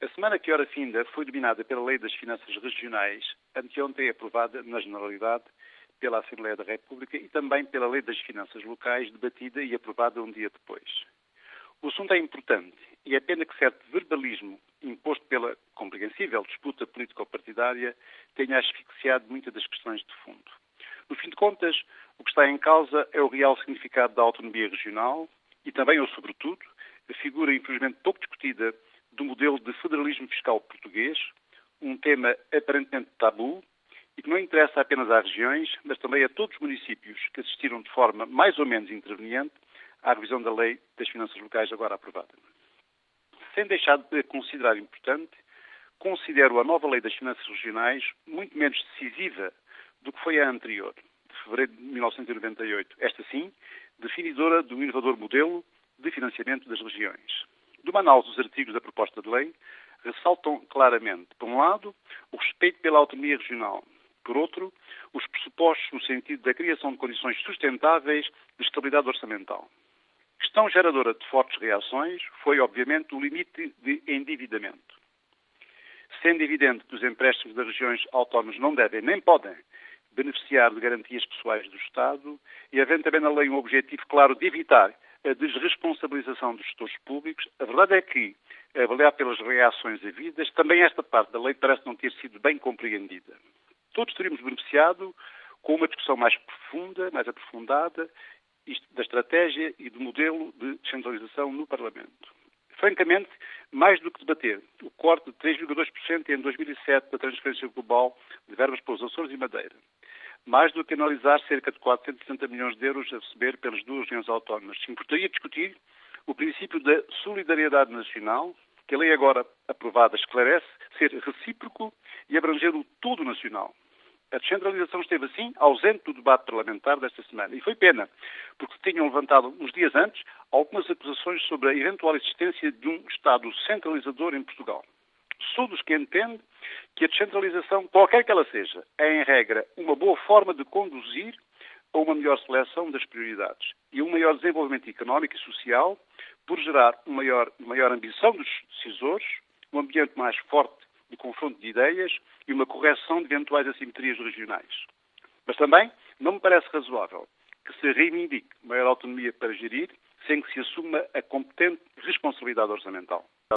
A semana que ora finda foi dominada pela Lei das Finanças Regionais, anteontem aprovada na Generalidade pela Assembleia da República e também pela Lei das Finanças Locais, debatida e aprovada um dia depois. O assunto é importante e é pena que certo verbalismo imposto pela compreensível disputa político-partidária tenha asfixiado muitas das questões de fundo. No fim de contas, o que está em causa é o real significado da autonomia regional e também, ou sobretudo, a figura infelizmente pouco discutida do modelo de federalismo fiscal português, um tema aparentemente tabu e que não interessa apenas às regiões, mas também a todos os municípios que assistiram de forma mais ou menos interveniente à revisão da Lei das Finanças Locais agora aprovada. Sem deixar de considerar importante, considero a nova Lei das Finanças Regionais muito menos decisiva do que foi a anterior, de fevereiro de 1998. Esta sim, definidora do inovador modelo de financiamento das regiões. Uma análise dos artigos da proposta de lei, ressaltam claramente, por um lado, o respeito pela autonomia regional, por outro, os pressupostos no sentido da criação de condições sustentáveis de estabilidade orçamental. Questão geradora de fortes reações foi, obviamente, o limite de endividamento. Sendo evidente que os empréstimos das regiões autónomas não devem nem podem beneficiar de garantias pessoais do Estado e havendo também na lei um objetivo claro de evitar a desresponsabilização dos gestores públicos, a verdade é que, avaliar pelas reações havidas, também esta parte da lei parece não ter sido bem compreendida. Todos teríamos beneficiado com uma discussão mais profunda, mais aprofundada, da estratégia e do modelo de descentralização no Parlamento. Francamente, mais do que debater. O corte de 3,2% em 2007 da transferência global de verbas para os Açores e Madeira, mais do que analisar cerca de 460 milhões de euros a receber pelas duas regiões autónomas, se importaria discutir o princípio da solidariedade nacional, que a lei agora aprovada esclarece ser recíproco e abranger o todo nacional. A descentralização esteve, assim, ausente do debate parlamentar desta semana. E foi pena, porque tinham levantado, uns dias antes, algumas acusações sobre a eventual existência de um Estado centralizador em Portugal. Sou dos que entende que a descentralização, qualquer que ela seja, é, em regra, uma boa forma de conduzir a uma melhor seleção das prioridades e um maior desenvolvimento económico e social, por gerar uma maior, maior ambição dos decisores, um ambiente mais forte de confronto de ideias e uma correção de eventuais assimetrias regionais. Mas também não me parece razoável que se reivindique maior autonomia para gerir sem que se assuma a competente responsabilidade orçamental.